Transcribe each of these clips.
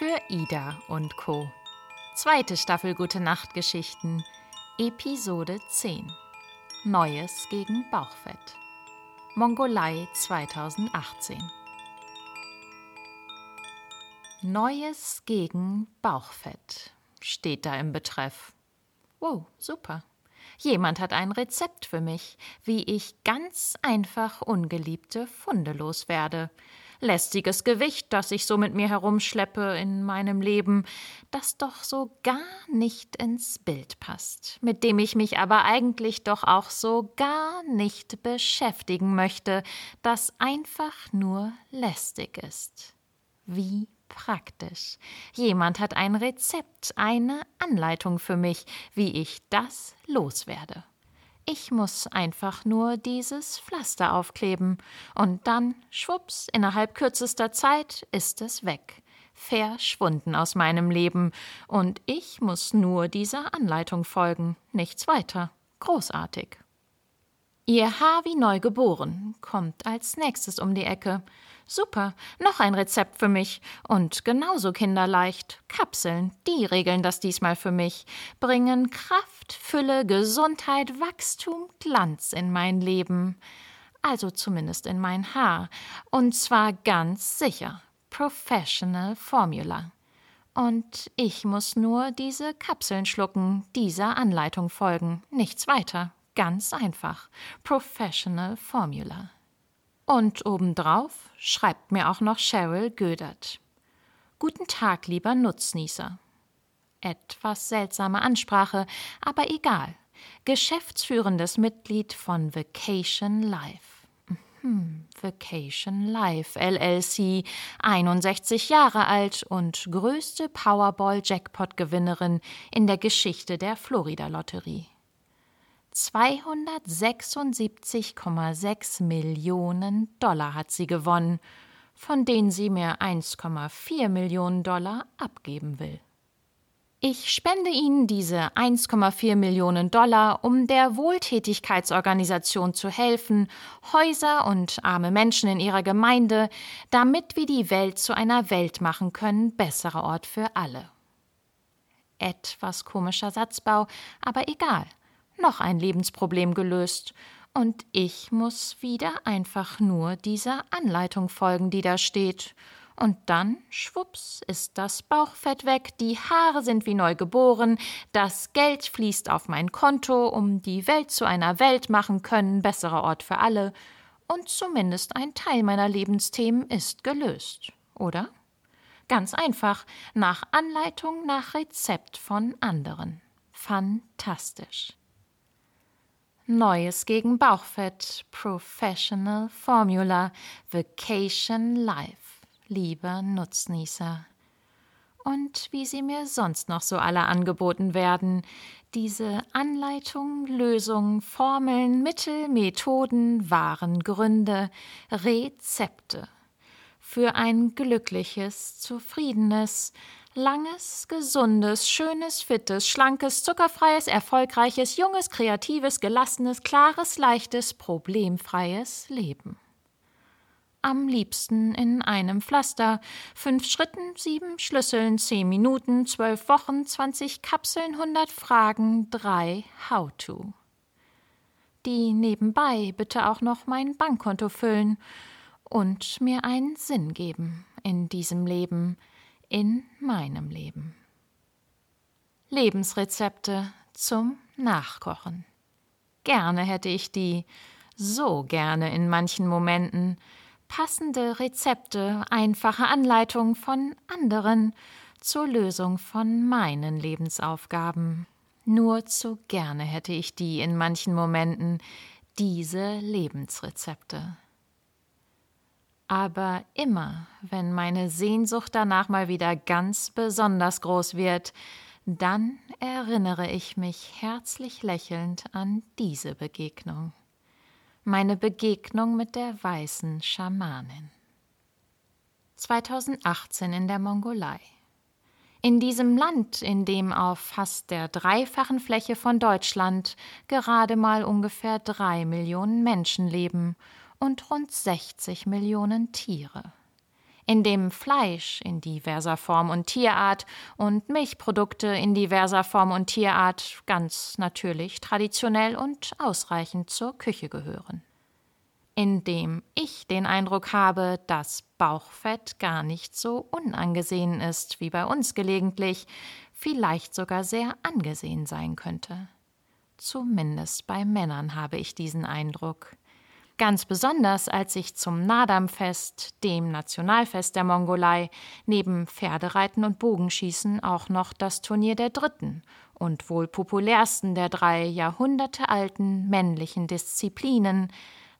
für Ida und Co. Zweite Staffel Gute Nacht Geschichten, Episode 10. Neues gegen Bauchfett. Mongolei 2018. Neues gegen Bauchfett steht da im Betreff. Wow, super. Jemand hat ein Rezept für mich, wie ich ganz einfach ungeliebte Funde loswerde. Lästiges Gewicht, das ich so mit mir herumschleppe in meinem Leben, das doch so gar nicht ins Bild passt, mit dem ich mich aber eigentlich doch auch so gar nicht beschäftigen möchte, das einfach nur lästig ist. Wie praktisch. Jemand hat ein Rezept, eine Anleitung für mich, wie ich das loswerde. Ich muss einfach nur dieses Pflaster aufkleben und dann, schwupps, innerhalb kürzester Zeit ist es weg, verschwunden aus meinem Leben und ich muss nur dieser Anleitung folgen, nichts weiter. Großartig. Ihr Haar wie neu geboren kommt als nächstes um die Ecke. Super, noch ein Rezept für mich. Und genauso kinderleicht. Kapseln, die regeln das diesmal für mich. Bringen Kraft, Fülle, Gesundheit, Wachstum, Glanz in mein Leben. Also zumindest in mein Haar. Und zwar ganz sicher. Professional Formula. Und ich muss nur diese Kapseln schlucken, dieser Anleitung folgen, nichts weiter. Ganz einfach. Professional Formula. Und obendrauf schreibt mir auch noch Cheryl Gödert. Guten Tag, lieber Nutznießer. Etwas seltsame Ansprache, aber egal. Geschäftsführendes Mitglied von Vacation Life. Hm, Vacation Life LLC, 61 Jahre alt und größte Powerball-Jackpot-Gewinnerin in der Geschichte der Florida-Lotterie. 276,6 Millionen Dollar hat sie gewonnen, von denen sie mir 1,4 Millionen Dollar abgeben will. Ich spende Ihnen diese 1,4 Millionen Dollar, um der Wohltätigkeitsorganisation zu helfen, Häuser und arme Menschen in ihrer Gemeinde, damit wir die Welt zu einer Welt machen können, besserer Ort für alle. Etwas komischer Satzbau, aber egal noch ein Lebensproblem gelöst, und ich muss wieder einfach nur dieser Anleitung folgen, die da steht. Und dann, schwupps, ist das Bauchfett weg, die Haare sind wie neu geboren, das Geld fließt auf mein Konto, um die Welt zu einer Welt machen können, besserer Ort für alle, und zumindest ein Teil meiner Lebensthemen ist gelöst, oder? Ganz einfach, nach Anleitung, nach Rezept von anderen. Fantastisch. Neues gegen Bauchfett, Professional Formula, Vacation Life, lieber Nutznießer. Und wie sie mir sonst noch so alle angeboten werden, diese Anleitungen, Lösungen, Formeln, Mittel, Methoden, wahren Gründe, Rezepte. Für ein glückliches, zufriedenes, langes, gesundes, schönes, fittes, schlankes, zuckerfreies, erfolgreiches, junges, kreatives, gelassenes, klares, leichtes, problemfreies Leben. Am liebsten in einem Pflaster, fünf Schritten, sieben Schlüsseln, zehn Minuten, zwölf Wochen, zwanzig Kapseln, hundert Fragen, drei How-to. Die nebenbei bitte auch noch mein Bankkonto füllen und mir einen Sinn geben in diesem Leben, in meinem Leben. Lebensrezepte zum Nachkochen. Gerne hätte ich die, so gerne in manchen Momenten, passende Rezepte, einfache Anleitungen von anderen zur Lösung von meinen Lebensaufgaben. Nur zu gerne hätte ich die in manchen Momenten, diese Lebensrezepte. Aber immer, wenn meine Sehnsucht danach mal wieder ganz besonders groß wird, dann erinnere ich mich herzlich lächelnd an diese Begegnung. Meine Begegnung mit der weißen Schamanin. 2018 in der Mongolei. In diesem Land, in dem auf fast der dreifachen Fläche von Deutschland gerade mal ungefähr drei Millionen Menschen leben und rund 60 Millionen Tiere. in dem Fleisch in diverser Form und Tierart und Milchprodukte in diverser Form und Tierart ganz natürlich, traditionell und ausreichend zur Küche gehören. Indem ich den Eindruck habe, dass Bauchfett gar nicht so unangesehen ist wie bei uns gelegentlich, vielleicht sogar sehr angesehen sein könnte. Zumindest bei Männern habe ich diesen Eindruck. Ganz besonders, als ich zum Nadam-Fest, dem Nationalfest der Mongolei, neben Pferdereiten und Bogenschießen auch noch das Turnier der dritten und wohl populärsten der drei jahrhundertealten männlichen Disziplinen,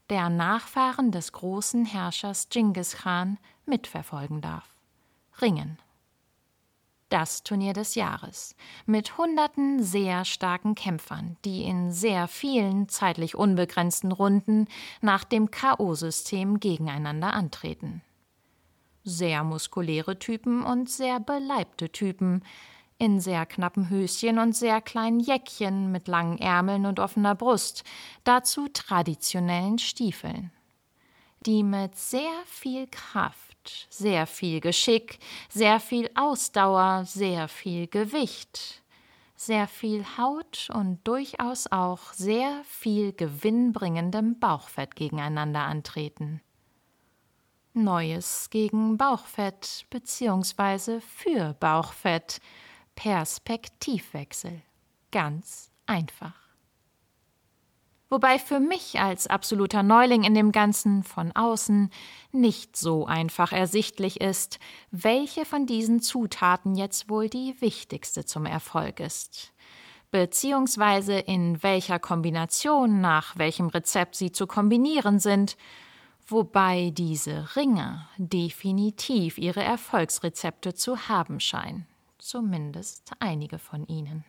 der Nachfahren des großen Herrschers Genghis Khan mitverfolgen darf. Ringen das Turnier des Jahres, mit hunderten sehr starken Kämpfern, die in sehr vielen zeitlich unbegrenzten Runden nach dem KO-System gegeneinander antreten. Sehr muskuläre Typen und sehr beleibte Typen, in sehr knappen Höschen und sehr kleinen Jäckchen mit langen Ärmeln und offener Brust, dazu traditionellen Stiefeln, die mit sehr viel Kraft sehr viel Geschick, sehr viel Ausdauer, sehr viel Gewicht, sehr viel Haut und durchaus auch sehr viel gewinnbringendem Bauchfett gegeneinander antreten. Neues gegen Bauchfett bzw. für Bauchfett. Perspektivwechsel. Ganz einfach. Wobei für mich als absoluter Neuling in dem Ganzen von außen nicht so einfach ersichtlich ist, welche von diesen Zutaten jetzt wohl die wichtigste zum Erfolg ist. Beziehungsweise in welcher Kombination nach welchem Rezept sie zu kombinieren sind, wobei diese Ringe definitiv ihre Erfolgsrezepte zu haben scheinen, zumindest einige von ihnen.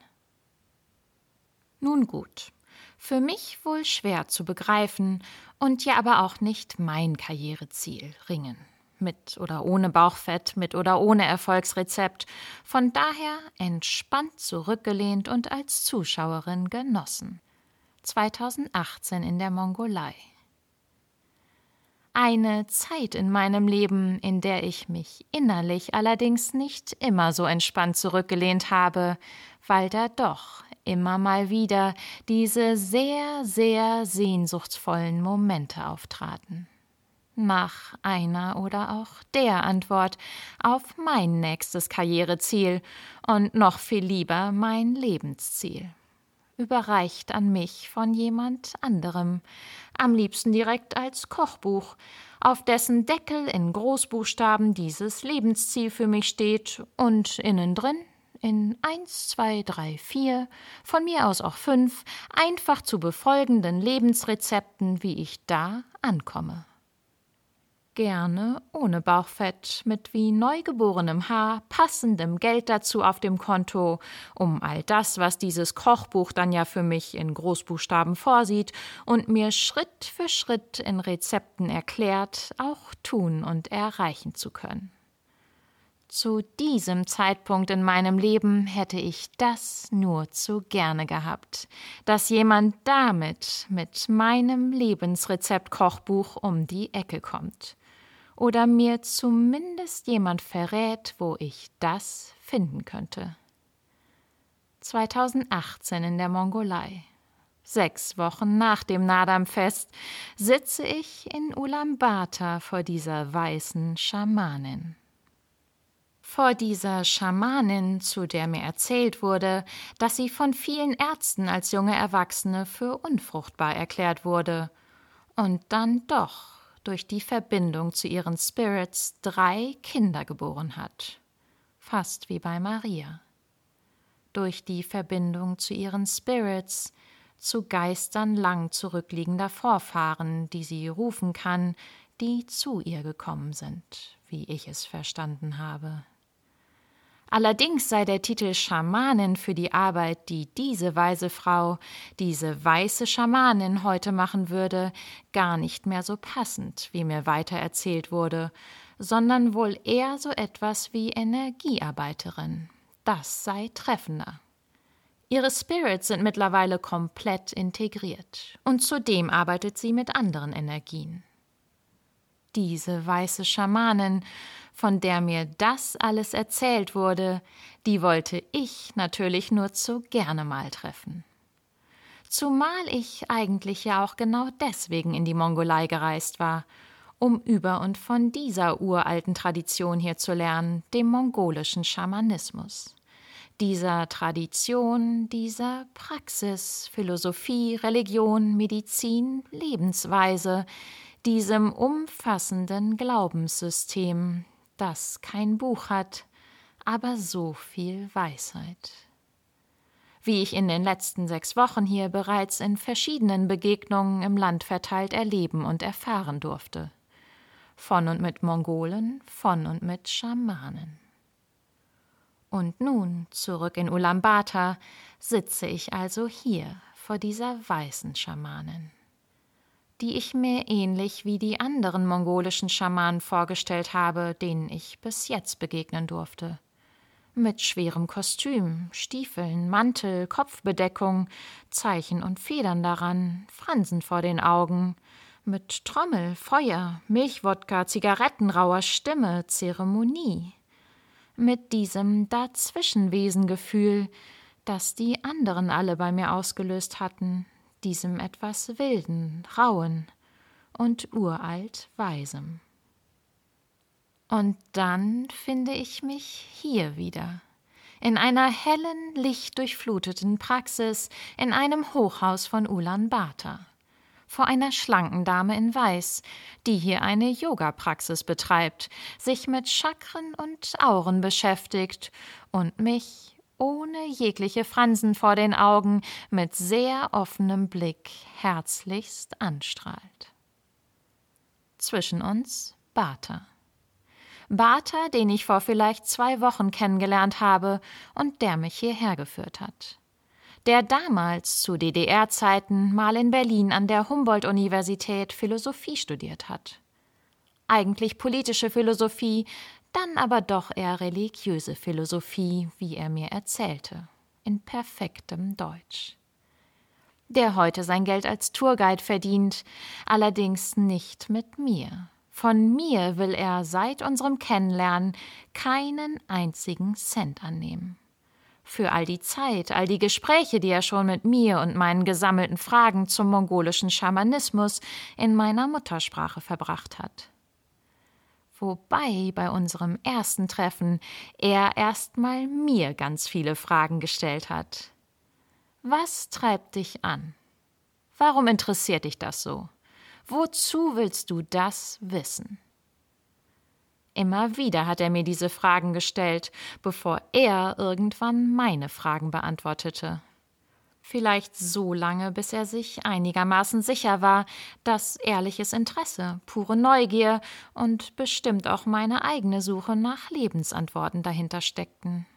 Nun gut, für mich wohl schwer zu begreifen und ja aber auch nicht mein Karriereziel, Ringen. Mit oder ohne Bauchfett, mit oder ohne Erfolgsrezept, von daher entspannt zurückgelehnt und als Zuschauerin genossen. 2018 in der Mongolei. Eine Zeit in meinem Leben, in der ich mich innerlich allerdings nicht immer so entspannt zurückgelehnt habe, weil da doch immer mal wieder diese sehr, sehr sehnsuchtsvollen Momente auftraten. Nach einer oder auch der Antwort auf mein nächstes Karriereziel und noch viel lieber mein Lebensziel. Überreicht an mich von jemand anderem, am liebsten direkt als Kochbuch, auf dessen Deckel in Großbuchstaben dieses Lebensziel für mich steht und innen drin in eins, zwei, drei, vier, von mir aus auch fünf, einfach zu befolgenden Lebensrezepten, wie ich da ankomme. Gerne ohne Bauchfett, mit wie neugeborenem Haar, passendem Geld dazu auf dem Konto, um all das, was dieses Kochbuch dann ja für mich in Großbuchstaben vorsieht und mir Schritt für Schritt in Rezepten erklärt, auch tun und erreichen zu können. Zu diesem Zeitpunkt in meinem Leben hätte ich das nur zu gerne gehabt, dass jemand damit mit meinem Lebensrezept-Kochbuch um die Ecke kommt. Oder mir zumindest jemand verrät, wo ich das finden könnte. 2018 in der Mongolei. Sechs Wochen nach dem Nadam-Fest sitze ich in Ulaanbaatar vor dieser weißen Schamanin. Vor dieser Schamanin, zu der mir erzählt wurde, dass sie von vielen Ärzten als junge Erwachsene für unfruchtbar erklärt wurde und dann doch durch die Verbindung zu ihren Spirits drei Kinder geboren hat. Fast wie bei Maria. Durch die Verbindung zu ihren Spirits, zu Geistern lang zurückliegender Vorfahren, die sie rufen kann, die zu ihr gekommen sind, wie ich es verstanden habe. Allerdings sei der Titel Schamanin für die Arbeit, die diese weise Frau, diese weiße Schamanin heute machen würde, gar nicht mehr so passend, wie mir weiter erzählt wurde, sondern wohl eher so etwas wie Energiearbeiterin. Das sei treffender. Ihre Spirits sind mittlerweile komplett integriert und zudem arbeitet sie mit anderen Energien. Diese weiße Schamanin von der mir das alles erzählt wurde, die wollte ich natürlich nur zu gerne mal treffen. Zumal ich eigentlich ja auch genau deswegen in die Mongolei gereist war, um über und von dieser uralten Tradition hier zu lernen, dem mongolischen Schamanismus. Dieser Tradition, dieser Praxis, Philosophie, Religion, Medizin, Lebensweise, diesem umfassenden Glaubenssystem, das kein Buch hat, aber so viel Weisheit. Wie ich in den letzten sechs Wochen hier bereits in verschiedenen Begegnungen im Land verteilt erleben und erfahren durfte. Von und mit Mongolen, von und mit Schamanen. Und nun, zurück in Ulaanbaatar, sitze ich also hier vor dieser weißen Schamanin die ich mir ähnlich wie die anderen mongolischen Schamanen vorgestellt habe, denen ich bis jetzt begegnen durfte. Mit schwerem Kostüm, Stiefeln, Mantel, Kopfbedeckung, Zeichen und Federn daran, Fransen vor den Augen, mit Trommel, Feuer, Milchwodka, Zigaretten, rauer Stimme, Zeremonie. Mit diesem Dazwischenwesengefühl, das die anderen alle bei mir ausgelöst hatten, diesem etwas wilden, rauen und uralt weisem. Und dann finde ich mich hier wieder, in einer hellen, lichtdurchfluteten Praxis in einem Hochhaus von Ulaanbaatar, vor einer schlanken Dame in Weiß, die hier eine Yoga-Praxis betreibt, sich mit Chakren und Auren beschäftigt und mich ohne jegliche Fransen vor den Augen, mit sehr offenem Blick herzlichst anstrahlt. Zwischen uns Bata. Bata, den ich vor vielleicht zwei Wochen kennengelernt habe und der mich hierher geführt hat. Der damals zu DDR-Zeiten mal in Berlin an der Humboldt-Universität Philosophie studiert hat. Eigentlich politische Philosophie, dann aber doch eher religiöse Philosophie, wie er mir erzählte, in perfektem Deutsch. Der heute sein Geld als Tourguide verdient, allerdings nicht mit mir. Von mir will er seit unserem Kennenlernen keinen einzigen Cent annehmen. Für all die Zeit, all die Gespräche, die er schon mit mir und meinen gesammelten Fragen zum mongolischen Schamanismus in meiner Muttersprache verbracht hat wobei bei unserem ersten Treffen er erstmal mir ganz viele Fragen gestellt hat. Was treibt dich an? Warum interessiert dich das so? Wozu willst du das wissen? Immer wieder hat er mir diese Fragen gestellt, bevor er irgendwann meine Fragen beantwortete. Vielleicht so lange, bis er sich einigermaßen sicher war, dass ehrliches Interesse, pure Neugier und bestimmt auch meine eigene Suche nach Lebensantworten dahinter steckten.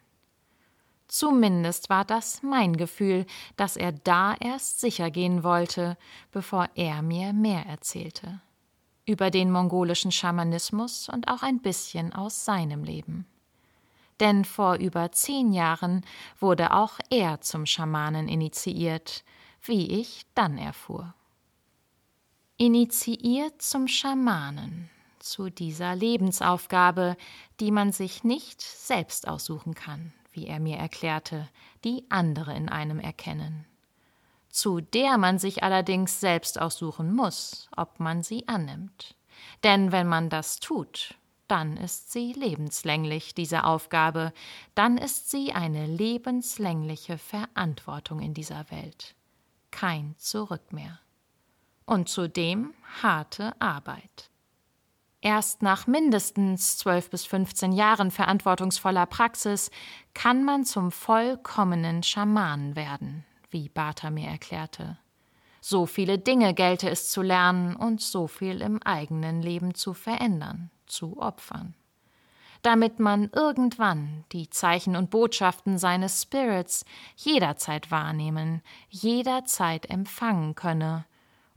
Zumindest war das mein Gefühl, dass er da erst sicher gehen wollte, bevor er mir mehr erzählte. Über den mongolischen Schamanismus und auch ein bisschen aus seinem Leben denn vor über zehn Jahren wurde auch er zum Schamanen initiiert, wie ich dann erfuhr. Initiiert zum Schamanen, zu dieser Lebensaufgabe, die man sich nicht selbst aussuchen kann, wie er mir erklärte, die andere in einem erkennen, zu der man sich allerdings selbst aussuchen muss, ob man sie annimmt. Denn wenn man das tut, dann ist sie lebenslänglich, diese Aufgabe, dann ist sie eine lebenslängliche Verantwortung in dieser Welt. Kein Zurück mehr. Und zudem harte Arbeit. Erst nach mindestens zwölf bis 15 Jahren verantwortungsvoller Praxis kann man zum vollkommenen Schamanen werden, wie Bata mir erklärte. So viele Dinge gelte es zu lernen und so viel im eigenen Leben zu verändern zu opfern, damit man irgendwann die Zeichen und Botschaften seines Spirits jederzeit wahrnehmen, jederzeit empfangen könne,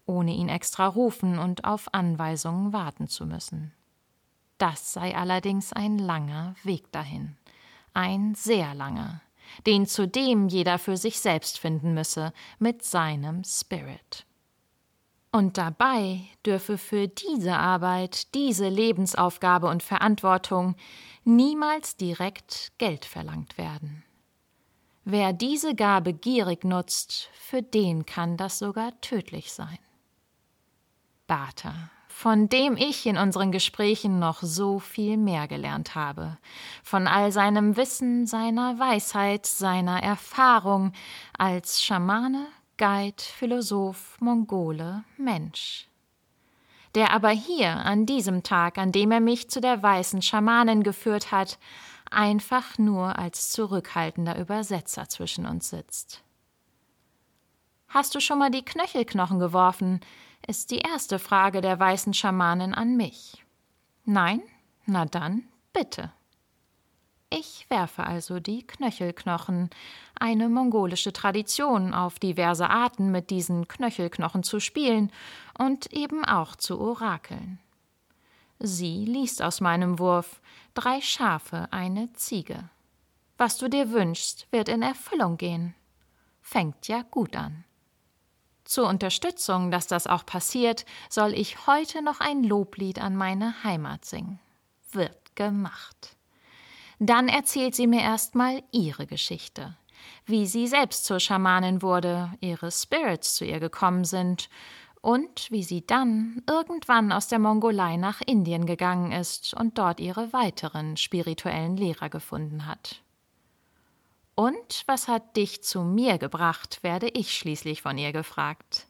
ohne ihn extra rufen und auf Anweisungen warten zu müssen. Das sei allerdings ein langer Weg dahin, ein sehr langer, den zudem jeder für sich selbst finden müsse mit seinem Spirit. Und dabei dürfe für diese Arbeit, diese Lebensaufgabe und Verantwortung niemals direkt Geld verlangt werden. Wer diese Gabe gierig nutzt, für den kann das sogar tödlich sein. Bata, von dem ich in unseren Gesprächen noch so viel mehr gelernt habe, von all seinem Wissen, seiner Weisheit, seiner Erfahrung als Schamane, Guide, Philosoph, Mongole, Mensch. Der aber hier, an diesem Tag, an dem er mich zu der weißen Schamanin geführt hat, einfach nur als zurückhaltender Übersetzer zwischen uns sitzt. Hast du schon mal die Knöchelknochen geworfen? ist die erste Frage der weißen Schamanin an mich. Nein? Na dann, bitte. Ich werfe also die Knöchelknochen, eine mongolische Tradition, auf diverse Arten mit diesen Knöchelknochen zu spielen und eben auch zu orakeln. Sie liest aus meinem Wurf drei Schafe, eine Ziege. Was du dir wünschst, wird in Erfüllung gehen. Fängt ja gut an. Zur Unterstützung, dass das auch passiert, soll ich heute noch ein Loblied an meine Heimat singen. Wird gemacht. Dann erzählt sie mir erstmal ihre Geschichte, wie sie selbst zur Schamanin wurde, ihre Spirits zu ihr gekommen sind und wie sie dann irgendwann aus der Mongolei nach Indien gegangen ist und dort ihre weiteren spirituellen Lehrer gefunden hat. Und was hat dich zu mir gebracht, werde ich schließlich von ihr gefragt.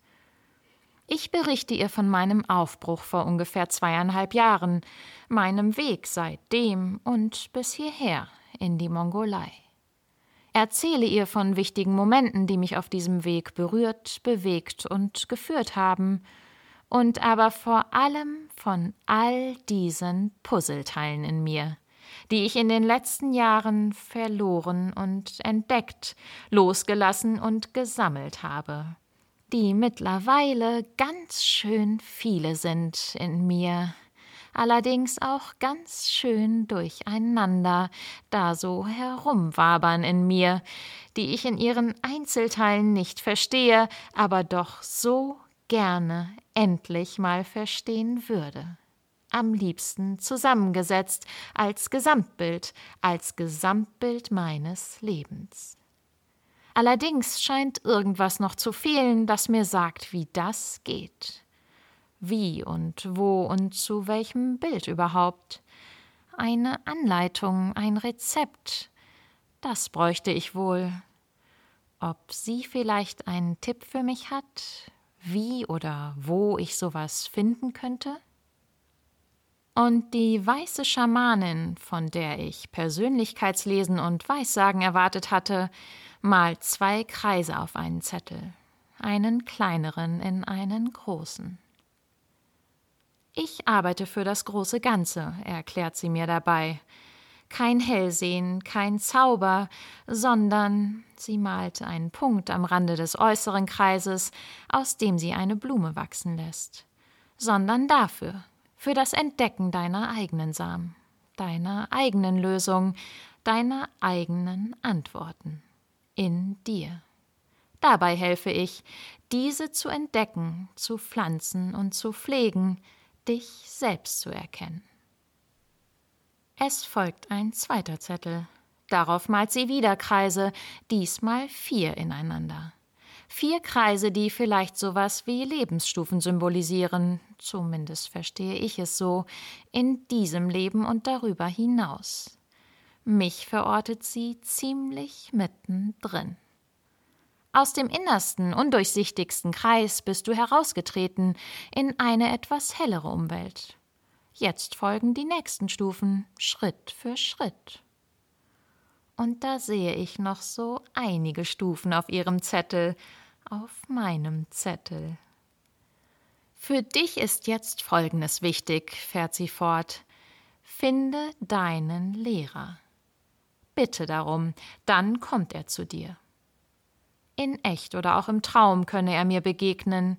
Ich berichte ihr von meinem Aufbruch vor ungefähr zweieinhalb Jahren, meinem Weg seitdem und bis hierher in die Mongolei. Erzähle ihr von wichtigen Momenten, die mich auf diesem Weg berührt, bewegt und geführt haben, und aber vor allem von all diesen Puzzleteilen in mir, die ich in den letzten Jahren verloren und entdeckt, losgelassen und gesammelt habe die mittlerweile ganz schön viele sind in mir, allerdings auch ganz schön durcheinander, da so herumwabern in mir, die ich in ihren Einzelteilen nicht verstehe, aber doch so gerne endlich mal verstehen würde. Am liebsten zusammengesetzt als Gesamtbild, als Gesamtbild meines Lebens. Allerdings scheint irgendwas noch zu fehlen, das mir sagt, wie das geht. Wie und wo und zu welchem Bild überhaupt. Eine Anleitung, ein Rezept. Das bräuchte ich wohl. Ob sie vielleicht einen Tipp für mich hat, wie oder wo ich sowas finden könnte? Und die weiße Schamanin, von der ich Persönlichkeitslesen und Weissagen erwartet hatte, malt zwei Kreise auf einen Zettel, einen kleineren in einen großen. Ich arbeite für das große Ganze, erklärt sie mir dabei. Kein Hellsehen, kein Zauber, sondern sie malt einen Punkt am Rande des äußeren Kreises, aus dem sie eine Blume wachsen lässt, sondern dafür, für das Entdecken deiner eigenen Samen, deiner eigenen Lösung, deiner eigenen Antworten in dir. Dabei helfe ich, diese zu entdecken, zu pflanzen und zu pflegen, dich selbst zu erkennen. Es folgt ein zweiter Zettel. Darauf malt sie wieder Kreise, diesmal vier ineinander. Vier Kreise, die vielleicht sowas wie Lebensstufen symbolisieren, zumindest verstehe ich es so, in diesem Leben und darüber hinaus. Mich verortet sie ziemlich mittendrin. Aus dem innersten, undurchsichtigsten Kreis bist du herausgetreten in eine etwas hellere Umwelt. Jetzt folgen die nächsten Stufen, Schritt für Schritt. Und da sehe ich noch so einige Stufen auf ihrem Zettel, auf meinem Zettel. Für dich ist jetzt Folgendes wichtig, fährt sie fort. Finde deinen Lehrer. Bitte darum, dann kommt er zu dir. In echt oder auch im Traum könne er mir begegnen,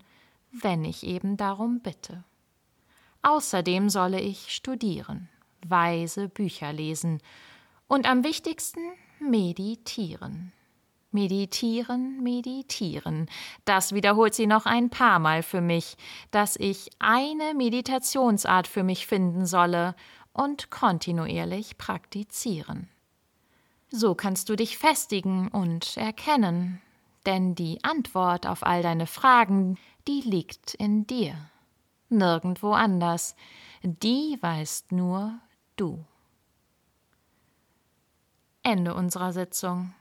wenn ich eben darum bitte. Außerdem solle ich studieren, weise Bücher lesen und am wichtigsten meditieren. Meditieren, meditieren. Das wiederholt sie noch ein paar Mal für mich, dass ich eine Meditationsart für mich finden solle und kontinuierlich praktizieren. So kannst du dich festigen und erkennen, denn die Antwort auf all deine Fragen, die liegt in dir, nirgendwo anders, die weißt nur du. Ende unserer Sitzung.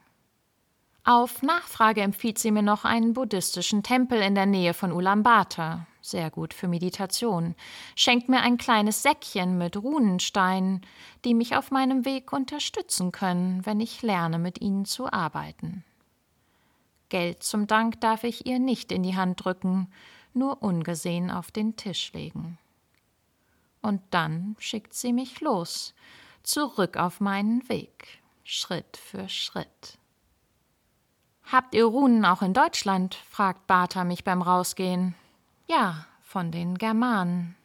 Auf Nachfrage empfiehlt sie mir noch einen buddhistischen Tempel in der Nähe von Ulaanbaatar, sehr gut für Meditation, schenkt mir ein kleines Säckchen mit Runensteinen, die mich auf meinem Weg unterstützen können, wenn ich lerne, mit ihnen zu arbeiten. Geld zum Dank darf ich ihr nicht in die Hand drücken, nur ungesehen auf den Tisch legen. Und dann schickt sie mich los, zurück auf meinen Weg, Schritt für Schritt. Habt ihr Runen auch in Deutschland? fragt Bata mich beim Rausgehen. Ja, von den Germanen.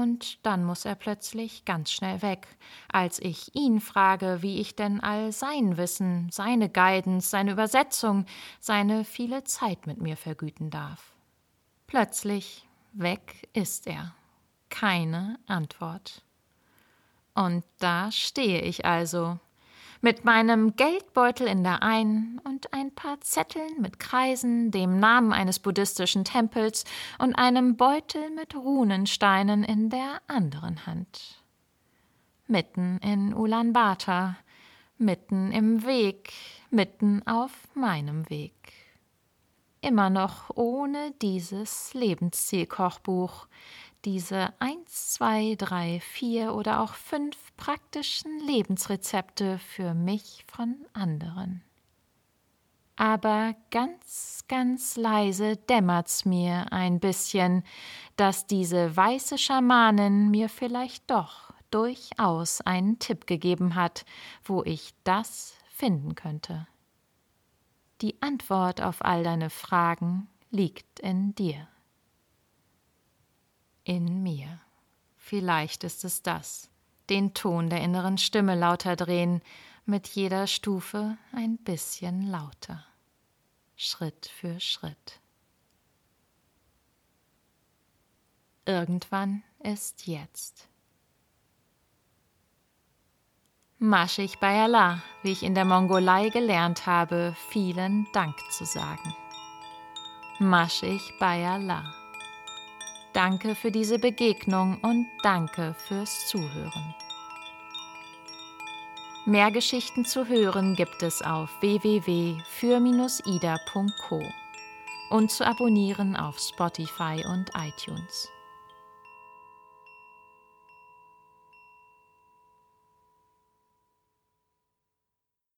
Und dann muss er plötzlich ganz schnell weg, als ich ihn frage, wie ich denn all sein Wissen, seine Guidance, seine Übersetzung, seine viele Zeit mit mir vergüten darf. Plötzlich weg ist er. Keine Antwort. Und da stehe ich also, mit meinem Geldbeutel in der einen und ein paar Zetteln mit Kreisen, dem Namen eines buddhistischen Tempels und einem Beutel mit Runensteinen in der anderen Hand. Mitten in Ulaanbaatar, mitten im Weg, mitten auf meinem Weg. Immer noch ohne dieses Lebenszielkochbuch, diese eins, zwei, drei, vier oder auch fünf praktischen Lebensrezepte für mich von anderen. Aber ganz, ganz leise dämmert's mir ein bisschen, dass diese weiße Schamanin mir vielleicht doch durchaus einen Tipp gegeben hat, wo ich das finden könnte. Die Antwort auf all deine Fragen liegt in dir in mir. Vielleicht ist es das. Den Ton der inneren Stimme lauter drehen, mit jeder Stufe ein bisschen lauter. Schritt für Schritt. Irgendwann ist jetzt. Maschig bei Allah, wie ich in der Mongolei gelernt habe, vielen Dank zu sagen. Maschig bei Allah. Danke für diese Begegnung und danke fürs Zuhören. Mehr Geschichten zu hören gibt es auf www.für-ida.co und zu abonnieren auf Spotify und iTunes.